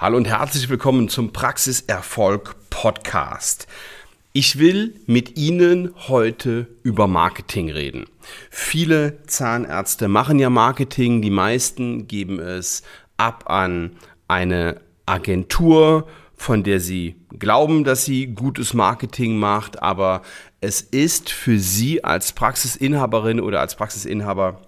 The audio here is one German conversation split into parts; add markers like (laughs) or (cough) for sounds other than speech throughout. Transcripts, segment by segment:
Hallo und herzlich willkommen zum Praxiserfolg Podcast. Ich will mit Ihnen heute über Marketing reden. Viele Zahnärzte machen ja Marketing, die meisten geben es ab an eine Agentur, von der sie glauben, dass sie gutes Marketing macht, aber es ist für Sie als Praxisinhaberin oder als Praxisinhaber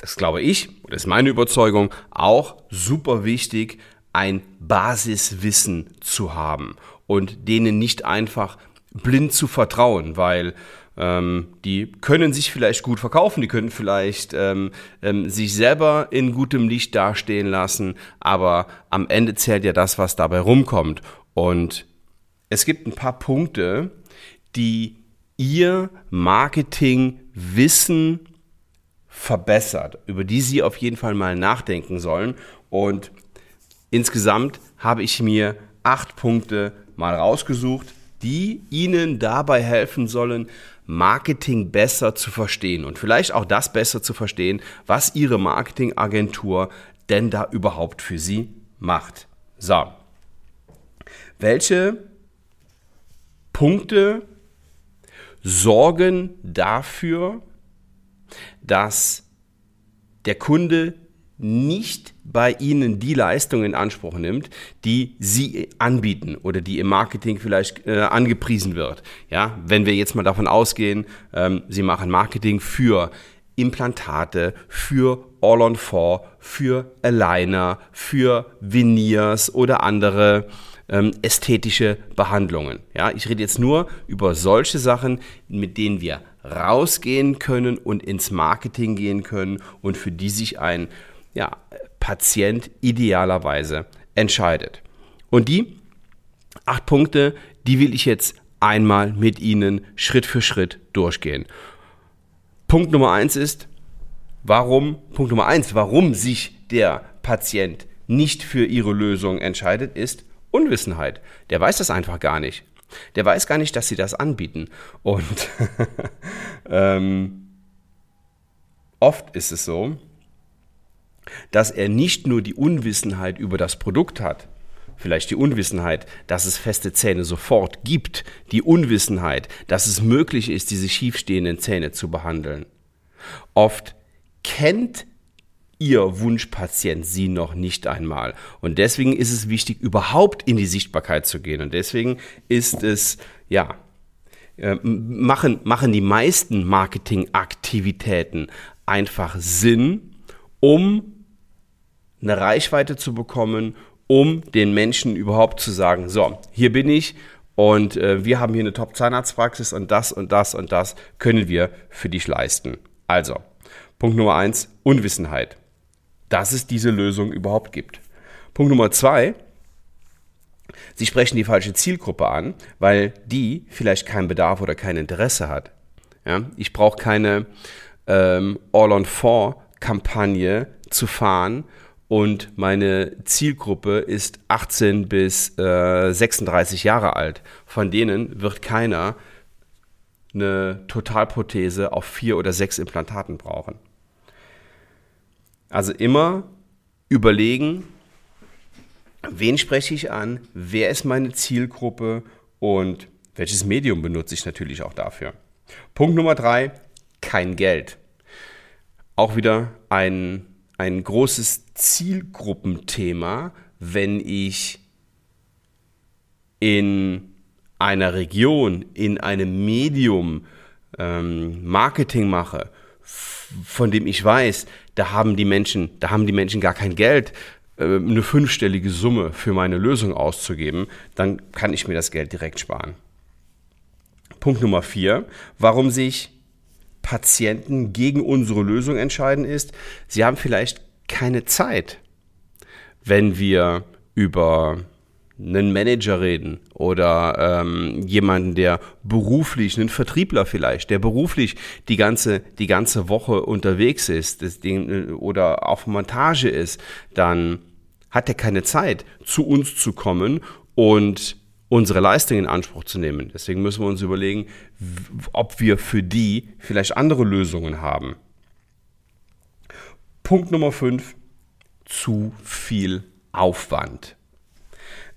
das glaube ich, das ist meine Überzeugung, auch super wichtig, ein Basiswissen zu haben und denen nicht einfach blind zu vertrauen, weil ähm, die können sich vielleicht gut verkaufen, die können vielleicht ähm, ähm, sich selber in gutem Licht dastehen lassen, aber am Ende zählt ja das, was dabei rumkommt. Und es gibt ein paar Punkte, die ihr Marketingwissen verbessert, über die Sie auf jeden Fall mal nachdenken sollen. Und insgesamt habe ich mir acht Punkte mal rausgesucht, die Ihnen dabei helfen sollen, Marketing besser zu verstehen und vielleicht auch das besser zu verstehen, was Ihre Marketingagentur denn da überhaupt für Sie macht. So. Welche Punkte sorgen dafür, dass der Kunde nicht bei Ihnen die Leistung in Anspruch nimmt, die Sie anbieten oder die im Marketing vielleicht äh, angepriesen wird. Ja, wenn wir jetzt mal davon ausgehen, ähm, Sie machen Marketing für Implantate, für All-on-4, für Aligner, für Veneers oder andere ähm, ästhetische Behandlungen. Ja, ich rede jetzt nur über solche Sachen, mit denen wir rausgehen können und ins Marketing gehen können und für die sich ein ja, Patient idealerweise entscheidet. Und die acht Punkte, die will ich jetzt einmal mit Ihnen Schritt für Schritt durchgehen. Punkt Nummer eins ist, warum, Punkt Nummer eins, warum sich der Patient nicht für Ihre Lösung entscheidet, ist Unwissenheit. Der weiß das einfach gar nicht. Der weiß gar nicht, dass sie das anbieten. Und (laughs) ähm, oft ist es so, dass er nicht nur die Unwissenheit über das Produkt hat, vielleicht die Unwissenheit, dass es feste Zähne sofort gibt, die Unwissenheit, dass es möglich ist, diese schiefstehenden Zähne zu behandeln. Oft kennt Ihr Wunschpatient Sie noch nicht einmal. Und deswegen ist es wichtig, überhaupt in die Sichtbarkeit zu gehen. Und deswegen ist es, ja, äh, machen, machen die meisten Marketingaktivitäten einfach Sinn, um eine Reichweite zu bekommen, um den Menschen überhaupt zu sagen, so, hier bin ich und äh, wir haben hier eine Top-Zahnarztpraxis und das und das und das können wir für dich leisten. Also, Punkt Nummer eins, Unwissenheit dass es diese Lösung überhaupt gibt. Punkt Nummer zwei, Sie sprechen die falsche Zielgruppe an, weil die vielleicht keinen Bedarf oder kein Interesse hat. Ja? Ich brauche keine ähm, All-on-4-Kampagne zu fahren und meine Zielgruppe ist 18 bis äh, 36 Jahre alt. Von denen wird keiner eine Totalprothese auf vier oder sechs Implantaten brauchen. Also immer überlegen, wen spreche ich an, wer ist meine Zielgruppe und welches Medium benutze ich natürlich auch dafür. Punkt Nummer drei, kein Geld. Auch wieder ein, ein großes Zielgruppenthema, wenn ich in einer Region, in einem Medium ähm, Marketing mache, von dem ich weiß, da haben die Menschen, da haben die Menschen gar kein Geld, äh, eine fünfstellige Summe für meine Lösung auszugeben, dann kann ich mir das Geld direkt sparen. Punkt Nummer vier, warum sich Patienten gegen unsere Lösung entscheiden, ist, sie haben vielleicht keine Zeit, wenn wir über einen Manager reden oder ähm, jemanden, der beruflich, einen Vertriebler vielleicht, der beruflich die ganze, die ganze Woche unterwegs ist das Ding, oder auf Montage ist, dann hat er keine Zeit, zu uns zu kommen und unsere Leistung in Anspruch zu nehmen. Deswegen müssen wir uns überlegen, ob wir für die vielleicht andere Lösungen haben. Punkt Nummer 5, zu viel Aufwand.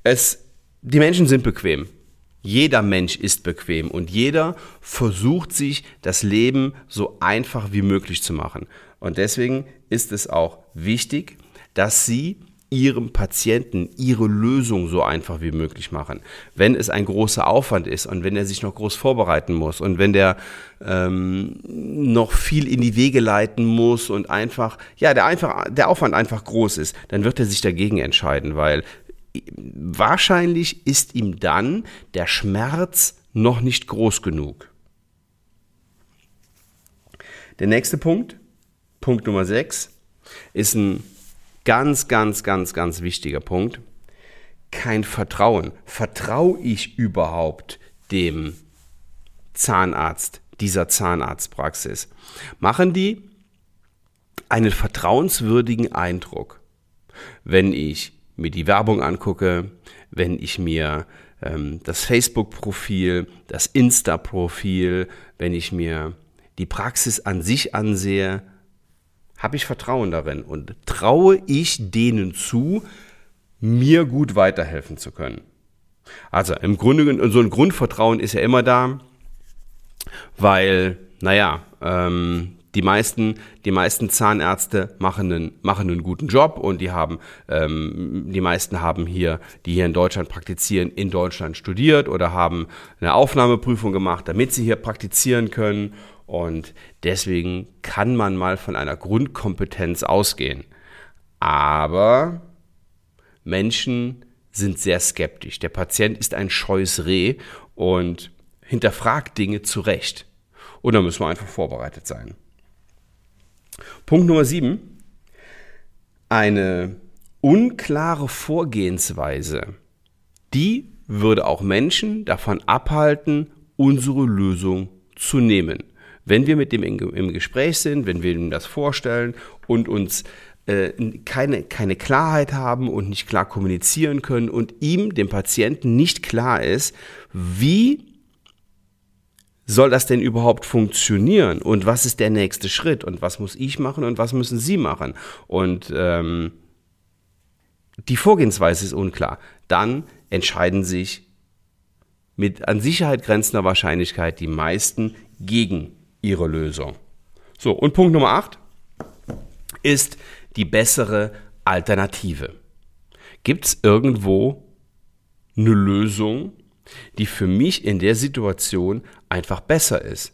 Es, die Menschen sind bequem. Jeder Mensch ist bequem und jeder versucht sich das Leben so einfach wie möglich zu machen. Und deswegen ist es auch wichtig, dass Sie Ihrem Patienten Ihre Lösung so einfach wie möglich machen. Wenn es ein großer Aufwand ist und wenn er sich noch groß vorbereiten muss und wenn der ähm, noch viel in die Wege leiten muss und einfach, ja, der, einfach, der Aufwand einfach groß ist, dann wird er sich dagegen entscheiden, weil wahrscheinlich ist ihm dann der Schmerz noch nicht groß genug. Der nächste Punkt, Punkt Nummer 6, ist ein ganz, ganz, ganz, ganz wichtiger Punkt. Kein Vertrauen. Vertraue ich überhaupt dem Zahnarzt, dieser Zahnarztpraxis? Machen die einen vertrauenswürdigen Eindruck, wenn ich mir die Werbung angucke, wenn ich mir ähm, das Facebook-Profil, das Insta-Profil, wenn ich mir die Praxis an sich ansehe, habe ich Vertrauen darin und traue ich denen zu, mir gut weiterhelfen zu können. Also im Grunde, so ein Grundvertrauen ist ja immer da, weil, naja, ähm, die meisten, die meisten Zahnärzte machen einen, machen einen guten Job und die haben, ähm, die meisten haben hier, die hier in Deutschland praktizieren, in Deutschland studiert oder haben eine Aufnahmeprüfung gemacht, damit sie hier praktizieren können. Und deswegen kann man mal von einer Grundkompetenz ausgehen. Aber Menschen sind sehr skeptisch. Der Patient ist ein scheues Reh und hinterfragt Dinge zu Recht. Und da müssen wir einfach vorbereitet sein. Punkt Nummer 7. Eine unklare Vorgehensweise, die würde auch Menschen davon abhalten, unsere Lösung zu nehmen. Wenn wir mit dem im Gespräch sind, wenn wir ihm das vorstellen und uns äh, keine, keine Klarheit haben und nicht klar kommunizieren können und ihm, dem Patienten, nicht klar ist, wie soll das denn überhaupt funktionieren? Und was ist der nächste Schritt? Und was muss ich machen und was müssen Sie machen? Und ähm, die Vorgehensweise ist unklar. Dann entscheiden sich mit an Sicherheit grenzender Wahrscheinlichkeit die meisten gegen ihre Lösung. So, und Punkt Nummer 8 ist die bessere Alternative. Gibt es irgendwo eine Lösung, die für mich in der Situation einfach besser ist.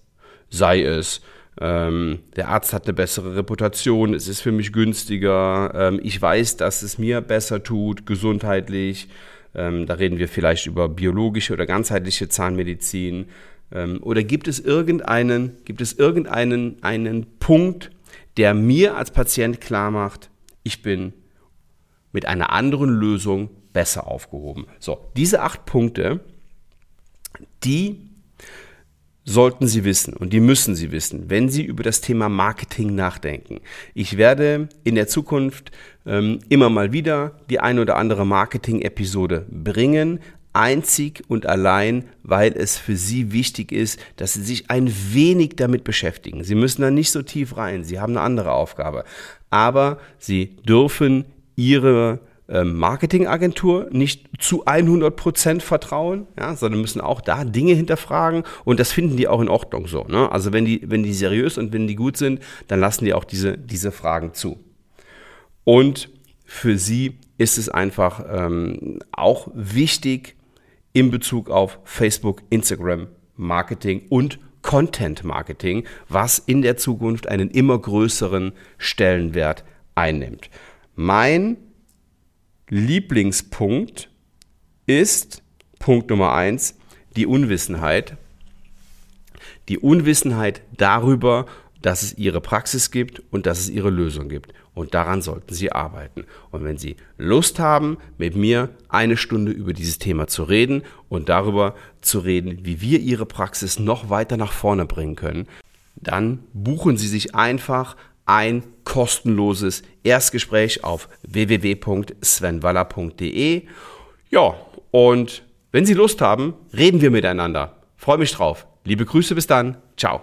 Sei es, ähm, der Arzt hat eine bessere Reputation, es ist für mich günstiger, ähm, ich weiß, dass es mir besser tut, gesundheitlich. Ähm, da reden wir vielleicht über biologische oder ganzheitliche Zahnmedizin. Ähm, oder gibt es irgendeinen, gibt es irgendeinen einen Punkt, der mir als Patient klar macht, ich bin mit einer anderen Lösung besser aufgehoben. So, diese acht Punkte die sollten Sie wissen und die müssen Sie wissen, wenn Sie über das Thema Marketing nachdenken. Ich werde in der Zukunft ähm, immer mal wieder die ein oder andere Marketing-Episode bringen, einzig und allein, weil es für Sie wichtig ist, dass Sie sich ein wenig damit beschäftigen. Sie müssen da nicht so tief rein, Sie haben eine andere Aufgabe, aber Sie dürfen Ihre Marketingagentur nicht zu 100% vertrauen, ja, sondern müssen auch da Dinge hinterfragen und das finden die auch in Ordnung so. Ne? Also wenn die, wenn die seriös und wenn die gut sind, dann lassen die auch diese, diese Fragen zu. Und für sie ist es einfach ähm, auch wichtig in Bezug auf Facebook, Instagram, Marketing und Content Marketing, was in der Zukunft einen immer größeren Stellenwert einnimmt. Mein Lieblingspunkt ist Punkt Nummer eins, die Unwissenheit. Die Unwissenheit darüber, dass es ihre Praxis gibt und dass es ihre Lösung gibt. Und daran sollten Sie arbeiten. Und wenn Sie Lust haben, mit mir eine Stunde über dieses Thema zu reden und darüber zu reden, wie wir Ihre Praxis noch weiter nach vorne bringen können, dann buchen Sie sich einfach ein kostenloses Erstgespräch auf www.svenwaller.de. Ja, und wenn Sie Lust haben, reden wir miteinander. Freue mich drauf. Liebe Grüße, bis dann. Ciao.